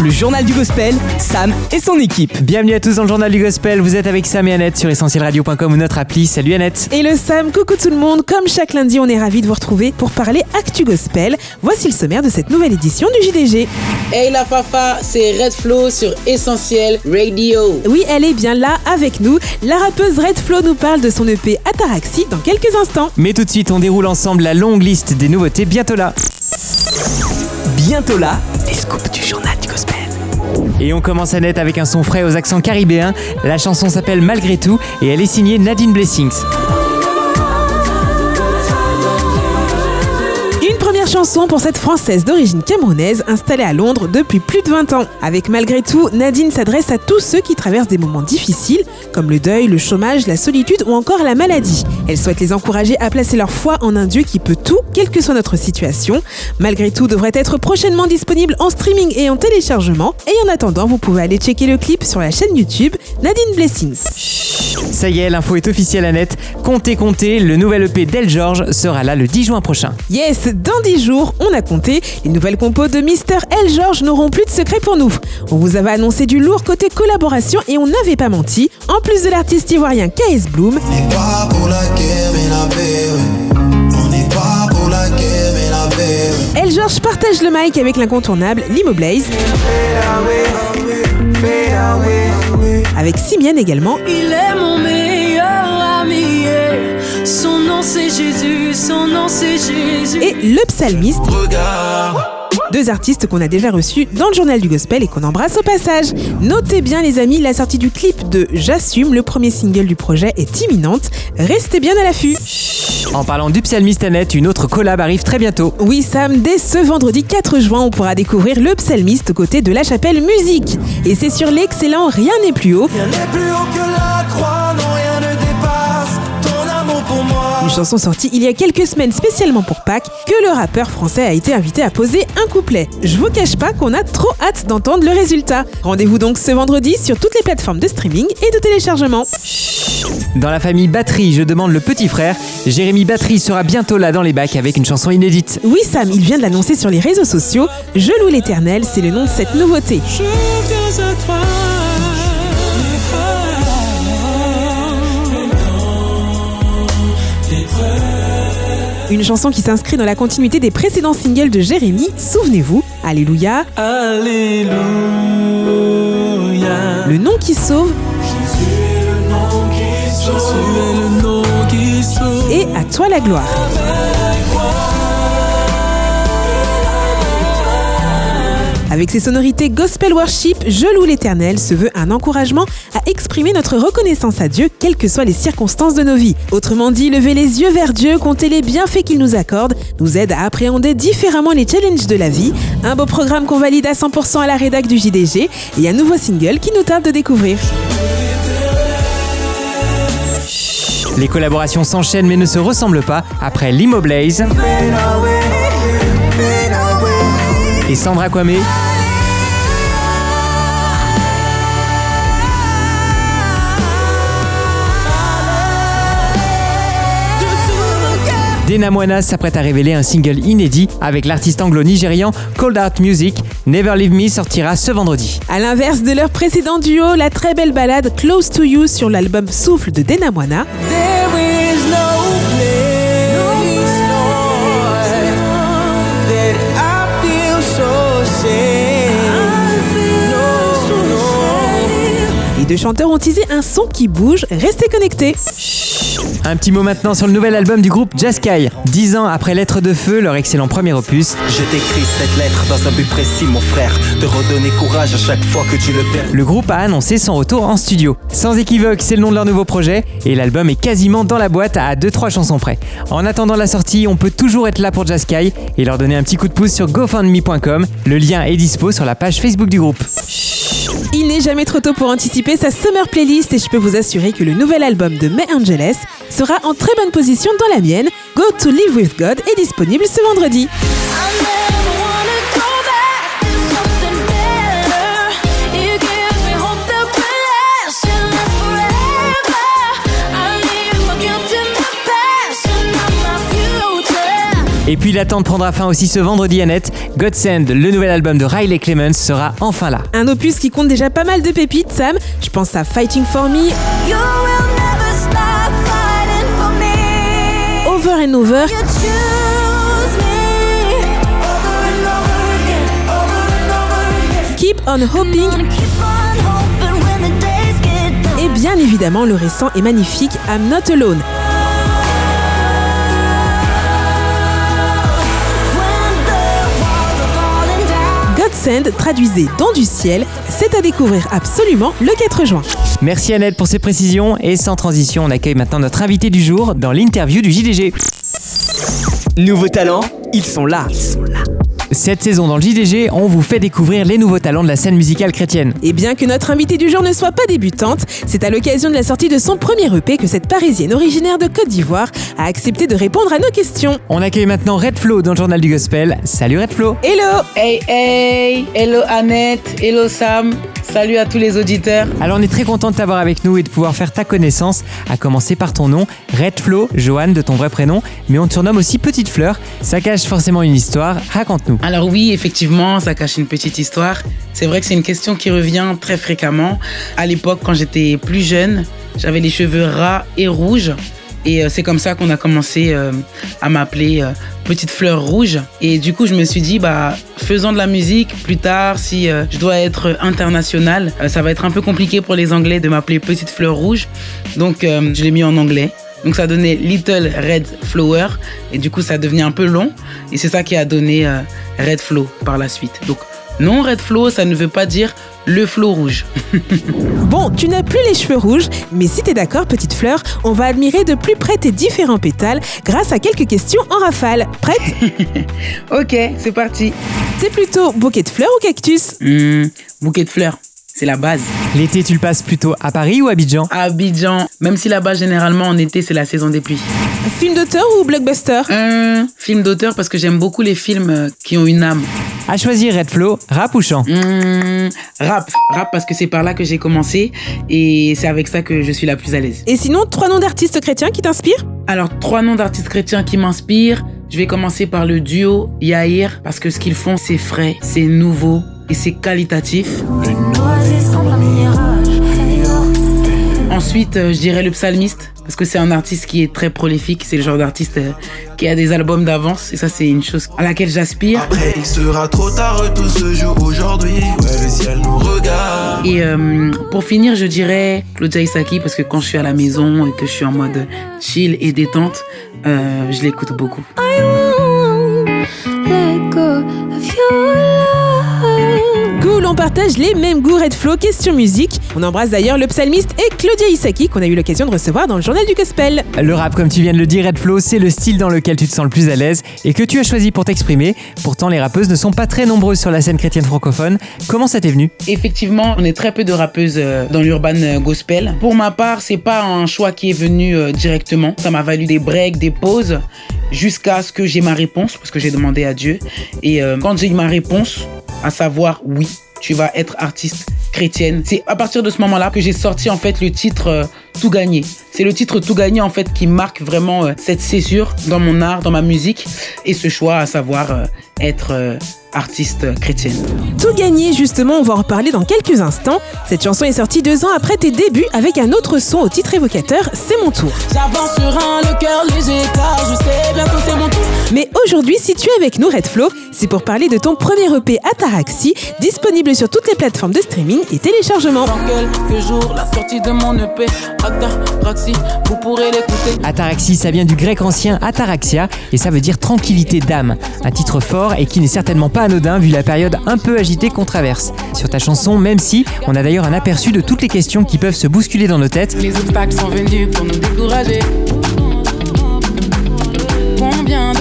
Le journal du gospel, Sam et son équipe. Bienvenue à tous dans le journal du gospel, vous êtes avec Sam et Annette sur essentielradio.com ou notre appli. Salut Annette Et le Sam, coucou tout le monde, comme chaque lundi on est ravis de vous retrouver pour parler Actu Gospel. Voici le sommaire de cette nouvelle édition du JDG. Hey la Fafa, c'est Red Flow sur Essentiel Radio. Oui, elle est bien là avec nous. La rappeuse Red Flow nous parle de son EP Ataraxie dans quelques instants. Mais tout de suite, on déroule ensemble la longue liste des nouveautés bientôt là. Bientôt là, Et on commence Annette avec un son frais aux accents caribéens. La chanson s'appelle Malgré tout et elle est signée Nadine Blessings. Chanson pour cette Française d'origine camerounaise installée à Londres depuis plus de 20 ans. Avec Malgré tout, Nadine s'adresse à tous ceux qui traversent des moments difficiles, comme le deuil, le chômage, la solitude ou encore la maladie. Elle souhaite les encourager à placer leur foi en un Dieu qui peut tout, quelle que soit notre situation. Malgré tout devrait être prochainement disponible en streaming et en téléchargement. Et en attendant, vous pouvez aller checker le clip sur la chaîne YouTube Nadine Blessings. Ça y est, l'info est officielle Annette. Comptez, comptez, le nouvel EP d'El George sera là le 10 juin prochain. Yes, dans 10 jours, on a compté, les nouvelles compos de Mr. L. George n'auront plus de secret pour nous. On vous avait annoncé du lourd côté collaboration et on n'avait pas menti. En plus de l'artiste ivoirien KS Bloom, On n'est pas pour la guerre mais la paix, ouais. On n'est pas pour la guerre mais la paix, ouais. L. George partage le mic avec l'incontournable Limo Blaze, avec Simian également, Il est mon c'est Jésus, son nom c'est Jésus. et le psalmiste, Regarde, deux artistes qu'on a déjà reçus dans le journal du gospel et qu'on embrasse au passage. Notez bien les amis, la sortie du clip de J'assume, le premier single du projet, est imminente. Restez bien à l'affût. En parlant du psalmiste Annette, une autre collab arrive très bientôt. Oui Sam, dès ce vendredi 4 juin, on pourra découvrir le psalmiste aux côtés de la chapelle musique. Et c'est sur l'excellent Rien n'est plus haut, rien n'est plus haut que la croix, non rien une chanson sortie il y a quelques semaines spécialement pour Pâques, que le rappeur français a été invité à poser un couplet. Je vous cache pas qu'on a trop hâte d'entendre le résultat. Rendez-vous donc ce vendredi sur toutes les plateformes de streaming et de téléchargement. Dans la famille Batterie, je demande le petit frère. Jérémy Batterie sera bientôt là dans les bacs avec une chanson inédite. Oui Sam, il vient de l'annoncer sur les réseaux sociaux. Je loue l'éternel, c'est le nom de cette nouveauté. Je viens à toi. Une chanson qui s'inscrit dans la continuité des précédents singles de Jérémy, souvenez-vous, Alléluia, Alléluia. Le nom qui sauve Jésus est le nom qui sauve. et À toi la gloire. Avec ses sonorités gospel worship, Je loue l'éternel se veut un encouragement à exprimer notre reconnaissance à Dieu, quelles que soient les circonstances de nos vies. Autrement dit, lever les yeux vers Dieu, compter les bienfaits qu'il nous accorde, nous aide à appréhender différemment les challenges de la vie. Un beau programme qu'on valide à 100% à la rédac du JDG et un nouveau single qui nous tarde de découvrir. Les collaborations s'enchaînent mais ne se ressemblent pas. Après Limo Blaze et Sandra Kwame, Dena Moana s'apprête à révéler un single inédit avec l'artiste anglo-nigérian Cold Art Music. Never Leave Me sortira ce vendredi. À l'inverse de leur précédent duo, la très belle balade Close to You sur l'album Souffle de Dena Moana Les deux chanteurs ont teasé un son qui bouge, restez connectés. Un petit mot maintenant sur le nouvel album du groupe Jaskai. Dix ans après Lettre de Feu, leur excellent premier opus, Je t'écris cette lettre dans un but précis, mon frère. De redonner courage à chaque fois que tu le perds. le groupe a annoncé son retour en studio. Sans équivoque, c'est le nom de leur nouveau projet et l'album est quasiment dans la boîte à 2-3 chansons près. En attendant la sortie, on peut toujours être là pour Jaskai et leur donner un petit coup de pouce sur gofundme.com. Le lien est dispo sur la page Facebook du groupe. Il n'est jamais trop tôt pour anticiper sa summer playlist et je peux vous assurer que le nouvel album de May Angeles sera en très bonne position dans la mienne. Go to Live with God est disponible ce vendredi. Et puis l'attente prendra fin aussi ce vendredi à net. Godsend, le nouvel album de Riley Clemens, sera enfin là. Un opus qui compte déjà pas mal de pépites, Sam. Je pense à Fighting for Me, You will never stop fighting for me. Over and Over. Keep on Hoping et bien évidemment le récent et magnifique I'm Not Alone. Traduisez Don du ciel, c'est à découvrir absolument le 4 juin. Merci Annette pour ces précisions. Et sans transition, on accueille maintenant notre invité du jour dans l'interview du JDG. Nouveaux talents, ils sont là. Cette saison dans le JDG, on vous fait découvrir les nouveaux talents de la scène musicale chrétienne. Et bien que notre invitée du jour ne soit pas débutante, c'est à l'occasion de la sortie de son premier EP que cette Parisienne originaire de Côte d'Ivoire a accepté de répondre à nos questions. On accueille maintenant Red Flo dans le journal du gospel. Salut Red Flo Hello Hey hey Hello Annette, hello Sam, salut à tous les auditeurs. Alors on est très content de t'avoir avec nous et de pouvoir faire ta connaissance, à commencer par ton nom, Red Flo, Joanne de ton vrai prénom, mais on te surnomme aussi Petite Fleur. Ça cache forcément une histoire, raconte-nous. Alors oui, effectivement, ça cache une petite histoire. C'est vrai que c'est une question qui revient très fréquemment. À l'époque, quand j'étais plus jeune, j'avais les cheveux ras et rouges. Et euh, c'est comme ça qu'on a commencé euh, à m'appeler euh, Petite Fleur Rouge. Et du coup, je me suis dit, bah, faisant de la musique, plus tard, si je dois être international, ça va être un peu compliqué pour les Anglais de m'appeler Petite Fleur Rouge. Donc, je l'ai mis en anglais. Donc ça donnait Little Red Flower et du coup ça devenait un peu long et c'est ça qui a donné euh, Red Flow par la suite. Donc non Red Flow ça ne veut pas dire le flot rouge. Bon, tu n'as plus les cheveux rouges, mais si t'es d'accord, petite fleur, on va admirer de plus près tes différents pétales grâce à quelques questions en rafale. Prête? Ok c'est parti. T'es plutôt bouquet de fleurs ou cactus? Hmm, bouquet de fleurs, c'est la base. L'été, tu le passes plutôt à Paris ou à Abidjan? Abidjan, même si là-bas généralement en été c'est la saison des pluies. Film d'auteur ou blockbuster? Hum, film d'auteur parce que j'aime beaucoup les films euh, qui ont une âme. À choisir Red Flo, rap ou chant? Hum, rap, rap parce que c'est par là que j'ai commencé et c'est avec ça que je suis la plus à l'aise. Et sinon, trois noms d'artistes chrétiens qui t'inspirent? Alors, trois noms d'artistes chrétiens qui m'inspirent. Je vais commencer par le duo Yair, parce que ce qu'ils font, c'est frais, c'est nouveau et c'est qualitatif. Ensuite, euh, je dirais le psalmiste, parce que c'est un artiste qui est très prolifique. C'est le genre d'artiste euh, qui a des albums d'avance, et ça, c'est une chose à laquelle j'aspire. Après, il sera trop tard, tout se joue aujourd'hui. Ouais, le ciel nous regarde. Et euh, pour finir, je dirais Claudia Isaki, parce que quand je suis à la maison et que je suis en mode chill et détente, euh, je l'écoute beaucoup. I love. Cool, on partage les mêmes goûts Red Flow, question musique. On embrasse d'ailleurs le psalmiste et Claudia Isaki qu'on a eu l'occasion de recevoir dans le journal du gospel. Le rap, comme tu viens de le dire, Red Flo, c'est le style dans lequel tu te sens le plus à l'aise et que tu as choisi pour t'exprimer. Pourtant, les rappeuses ne sont pas très nombreuses sur la scène chrétienne francophone. Comment ça t'est venu? Effectivement, on est très peu de rappeuses euh, dans l'urban euh, gospel. Pour ma part, c'est pas un choix qui est venu euh, directement. Ça m'a valu des breaks, des pauses, jusqu'à ce que j'ai ma réponse, parce que j'ai demandé à Dieu. Et euh, quand j'ai eu ma réponse, à savoir oui, tu vas être artiste chrétienne, c'est à partir de ce moment-là que j'ai sorti en fait le titre euh, Tout gagné. C'est le titre Tout gagné en fait qui marque vraiment euh, cette césure dans mon art, dans ma musique, et ce choix à savoir euh, être euh, artiste chrétienne. Tout gagné, justement, on va en reparler dans quelques instants. Cette chanson est sortie deux ans après tes débuts avec un autre son au titre évocateur, C'est mon tour. J'avance sur un, le cœur léger, car je sais bientôt c'est mon tour. Mais aujourd'hui, si tu es avec nous, Red Flow, c'est pour parler de ton premier EP Ataraxi, disponible sur toutes les plateformes de streaming et téléchargement. Dans quelques jours, la sortie de mon EP, Ataraxi, vous pourrez l'écouter. Ataraxie, ça vient du grec ancien ataraxia et ça veut dire tranquillité d'âme. Un titre fort et qui n'est certainement pas anodin vu la période un peu agitée qu'on traverse. Sur ta chanson, même si on a d'ailleurs un aperçu de toutes les questions qui peuvent se bousculer dans nos têtes, Les obstacles sont venus pour nous décourager.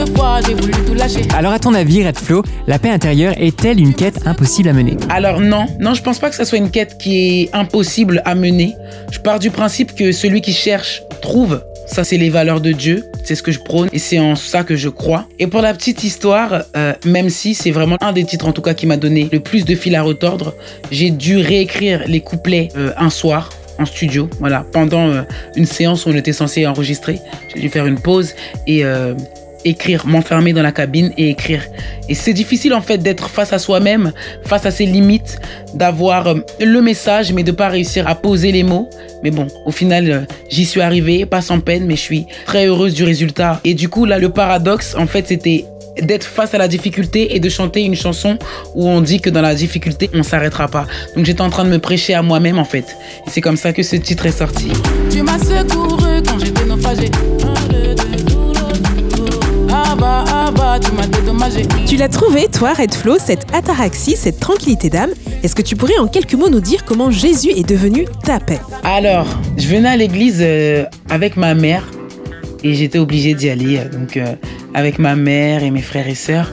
Combien de fois j'ai voulu tout lâcher alors à ton avis, Red Flo, la paix intérieure est-elle une quête impossible à mener? Alors non, non, je pense pas que ça soit une quête qui est impossible à mener. Je pars du principe que celui qui cherche trouve. Ça, c'est les valeurs de Dieu, c'est ce que je prône et c'est en ça que je crois. Et pour la petite histoire, euh, même si c'est vraiment un des titres en tout cas qui m'a donné le plus de fil à retordre, j'ai dû réécrire les couplets euh, un soir en studio, voilà, pendant euh, une séance où on était censé enregistrer. J'ai dû faire une pause et euh, écrire, m'enfermer dans la cabine et écrire. Et c'est difficile en fait d'être face à soi-même, face à ses limites, d'avoir euh, le message mais de pas réussir à poser les mots. Mais bon, au final, euh, j'y suis arrivée, pas sans peine, mais je suis très heureuse du résultat. Et du coup, là, le paradoxe, en fait, c'était d'être face à la difficulté et de chanter une chanson où on dit que dans la difficulté, on s'arrêtera pas. Donc j'étais en train de me prêcher à moi-même en fait. Et c'est comme ça que ce titre est sorti. Tu m'as secouru quand j'étais. Tu m'as dédommagé. Tu l'as trouvé, toi, Red Flow, cette ataraxie, cette tranquillité d'âme. Est-ce que tu pourrais en quelques mots nous dire comment Jésus est devenu ta paix? Alors, je venais à l'église euh, avec ma mère et j'étais obligée d'y aller. euh, Donc, euh, avec ma mère et mes frères et sœurs.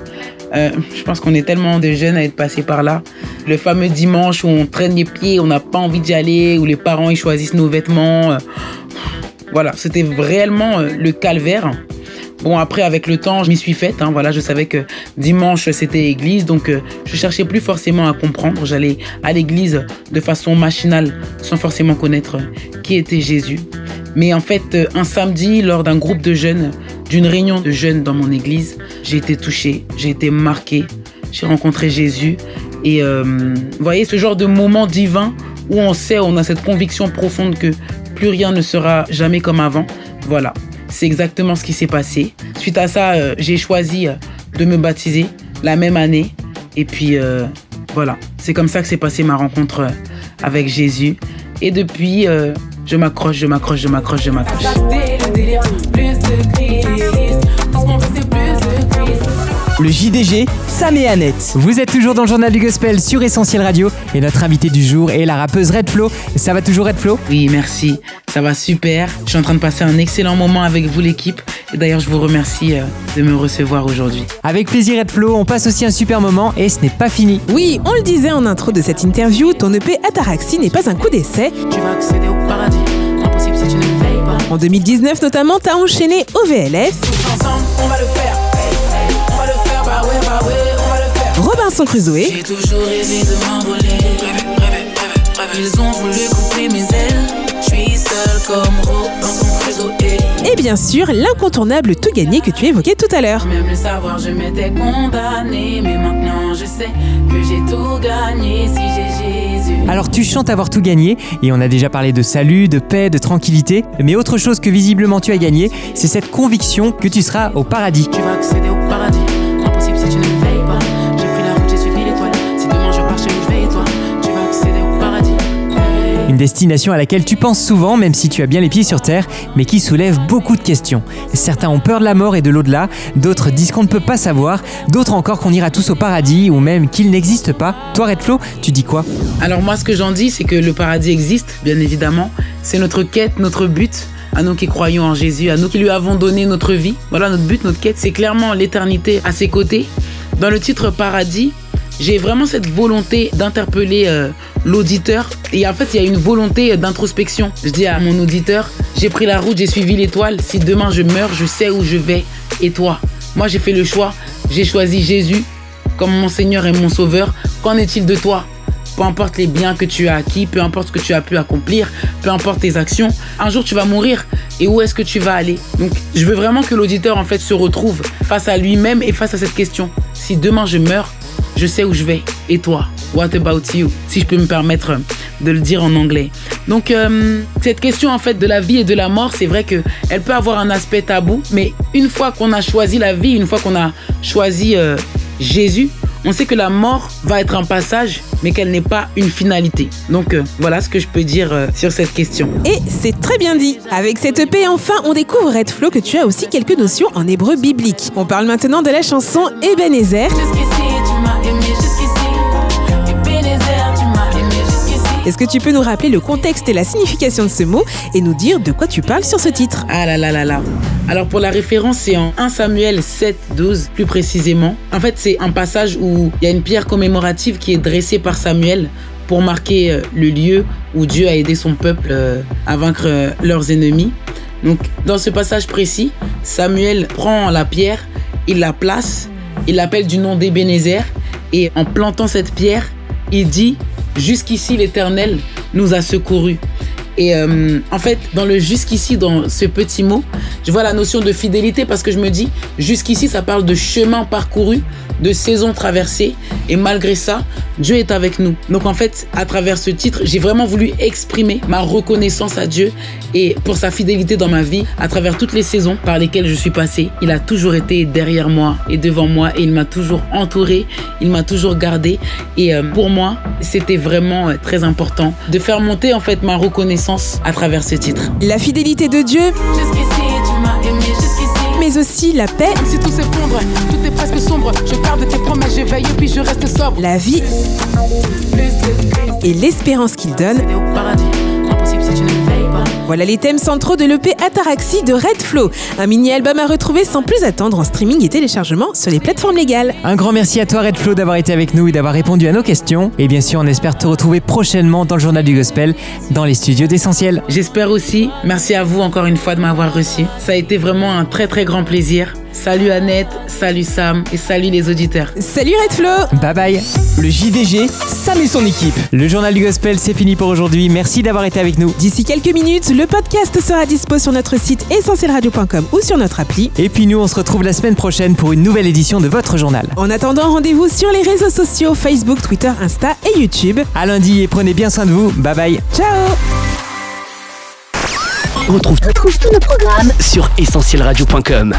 Euh, je pense qu'on est tellement de jeunes à être passés par là. Le fameux dimanche où on traîne les pieds, on n'a pas envie d'y aller, où les parents ils choisissent nos vêtements. euh, voilà, c'était réellement euh, le calvaire. Bon, après, avec le temps, je m'y suis faite. hein, voilà, je savais que dimanche, c'était église. Donc, euh, je cherchais plus forcément à comprendre. J'allais à l'église de façon machinale, sans forcément connaître euh, qui était Jésus. Mais en fait, euh, un samedi, lors d'un groupe de jeunes, d'une réunion de jeunes dans mon église, j'ai été touchée, j'ai été marquée. J'ai rencontré Jésus. Et vous voyez, ce genre de moment divin où on sait, on a cette conviction profonde que plus rien ne sera jamais comme avant. Voilà, c'est exactement ce qui s'est passé. Suite à ça, euh, j'ai choisi euh, de me baptiser la même année. Et puis euh, voilà, c'est comme ça que s'est passée ma rencontre avec Jésus. Et depuis, je m'accroche, je m'accroche, je m'accroche, je m'accroche. Le JDG, Sam et Annette. Vous êtes toujours dans le journal du gospel sur Essentiel Radio et notre invité du jour est la rappeuse Red Flo. Ça va toujours Red Flo? Oui, merci. Ça va super. Je suis en train de passer un excellent moment avec vous, l'équipe. Et d'ailleurs, je vous remercie euh, de me recevoir aujourd'hui. Avec plaisir Red Flo, on passe aussi un super moment et ce n'est pas fini. Oui, on le disait en intro de cette interview, ton EP Ataraxie n'est pas un coup d'essai. Tu vas accéder au paradis. Impossible si tu ne veilles pas. En 2019 notamment, t'as enchaîné OVLF, Tous le faire. Robinson Crusoe, J'ai toujours rêvé de m'envoler. Rêver, rêver, rêver, rêver. Ils ont voulu couper mes ailes. Je suis seul comme Robinson Crusoe. et bien sûr l'incontournable tout gagné que tu évoquais tout à l'heure. Même le savoir, je m'étais condamné. Mais maintenant, je sais que j'ai tout gagné si j'ai Jésus. Alors tu chantes avoir tout gagné et on a déjà parlé de salut, de paix, de tranquillité. Mais autre chose que visiblement tu as gagné, c'est cette conviction que tu seras au paradis. Tu vas accéder au paradis. Une destination à laquelle tu penses souvent, même si tu as bien les pieds sur terre, mais qui soulève beaucoup de questions. Certains ont peur de la mort et de l'au-delà, d'autres disent qu'on ne peut pas savoir, d'autres encore qu'on ira tous au paradis ou même qu'il n'existe pas. Toi Red Flo, tu dis quoi? Alors moi, ce que j'en dis, c'est que le paradis existe, bien évidemment. C'est notre quête, notre but. À nous qui croyons en Jésus, à nous qui lui avons donné notre vie. Voilà notre but, notre quête, c'est clairement l'éternité à ses côtés. Dans le titre Paradis, j'ai vraiment cette volonté d'interpeller euh, l'auditeur. Et en fait, il y a une volonté d'introspection. Je dis à mon auditeur, j'ai pris la route, j'ai suivi l'étoile. Si demain je meurs, je sais où je vais. Et toi? Moi, j'ai fait le choix. J'ai choisi Jésus comme mon Seigneur et mon Sauveur. Qu'en est-il de toi? Peu importe les biens que tu as acquis, peu importe ce que tu as pu accomplir, peu importe tes actions, un jour tu vas mourir. Et où est-ce que tu vas aller? Donc, je veux vraiment que l'auditeur en fait se retrouve face à lui-même et face à cette question. Si demain je meurs, je sais où je vais. Et toi What about you? Si je peux me permettre de le dire en anglais. Donc, euh, cette question en fait de la vie et de la mort, c'est vrai que elle peut avoir un aspect tabou, mais une fois qu'on a choisi la vie, une fois qu'on a choisi euh, Jésus, on sait que la mort va être un passage, mais qu'elle n'est pas une finalité. Donc euh, voilà ce que je peux dire euh, sur cette question. Et c'est très bien dit. Avec cette EP, enfin, on découvre Red Flow que tu as aussi quelques notions en hébreu biblique. On parle maintenant de la chanson Ebenezer. Est-ce que tu peux nous rappeler le contexte et la signification de ce mot et nous dire de quoi tu parles sur ce titre? Ah là là là là. Alors pour la référence, c'est en 1 Samuel 7, 12 plus précisément. En fait, c'est un passage où il y a une pierre commémorative qui est dressée par Samuel pour marquer euh, le lieu où Dieu a aidé son peuple euh, à vaincre euh, leurs ennemis. Donc dans ce passage précis, Samuel prend la pierre, il la place, il l'appelle du nom d'Ebenezer et en plantant cette pierre, il dit Jusqu'ici l'Éternel nous a secourus. Et euh, en fait, dans le jusqu'ici, dans ce petit mot, je vois la notion de fidélité parce que je me dis, jusqu'ici, ça parle de chemin parcouru, de saison traversée. Et malgré ça, Dieu est avec nous. Donc en fait, à travers ce titre, j'ai vraiment voulu exprimer ma reconnaissance à Dieu et pour sa fidélité dans ma vie, à travers toutes les saisons par lesquelles je suis passé. Il a toujours été derrière moi et devant moi et il m'a toujours entouré, il m'a toujours gardé. Et euh, pour moi, c'était vraiment euh, très important de faire monter en fait ma reconnaissance à travers ce titre. La fidélité de Dieu, Jusqu'ici, tu m'as aimé jusqu'ici. mais aussi la paix, Même si tout s'effondre, tout est presque sombre. Je garde tes promesses, je veille puis je reste sobre. la vie et l'espérance qu'il donne. au paradis. Impossible si tu. Voilà les thèmes centraux de l'EP Ataraxie de Red Flow. Un mini-album à retrouver sans plus attendre en streaming et téléchargement sur les plateformes légales. Un grand merci à toi Red Flo d'avoir été avec nous et d'avoir répondu à nos questions. Et bien sûr, on espère te retrouver prochainement dans le journal du gospel, dans les studios d'Essentiel. J'espère aussi, merci à vous encore une fois de m'avoir reçu. Ça a été vraiment un très très grand plaisir. Salut Annette, salut Sam et salut les auditeurs. Salut Red Flow Bye bye. Le JDG, Sam et son équipe. Le journal du gospel, c'est fini pour aujourd'hui. Merci d'avoir été avec nous. D'ici quelques minutes, le podcast sera dispo sur notre site essentielradio.com ou sur notre appli. Et puis nous, on se retrouve la semaine prochaine pour une nouvelle édition de votre journal. En attendant, rendez-vous sur les réseaux sociaux Facebook, Twitter, Insta et YouTube. À lundi et prenez bien soin de vous. Bye bye. Ciao On retrouve, retrouve tous nos programmes sur essentielradio.com.